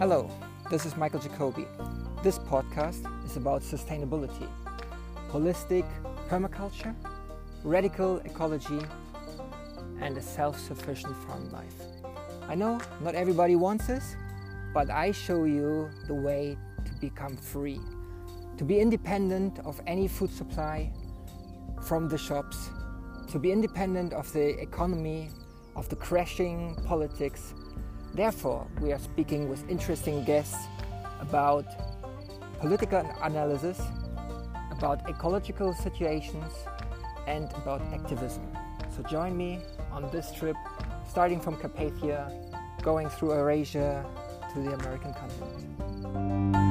Hello, this is Michael Jacoby. This podcast is about sustainability, holistic permaculture, radical ecology, and a self sufficient farm life. I know not everybody wants this, but I show you the way to become free, to be independent of any food supply from the shops, to be independent of the economy, of the crashing politics Therefore, we are speaking with interesting guests about political analysis, about ecological situations, and about activism. So join me on this trip, starting from Carpathia, going through Eurasia to the American continent.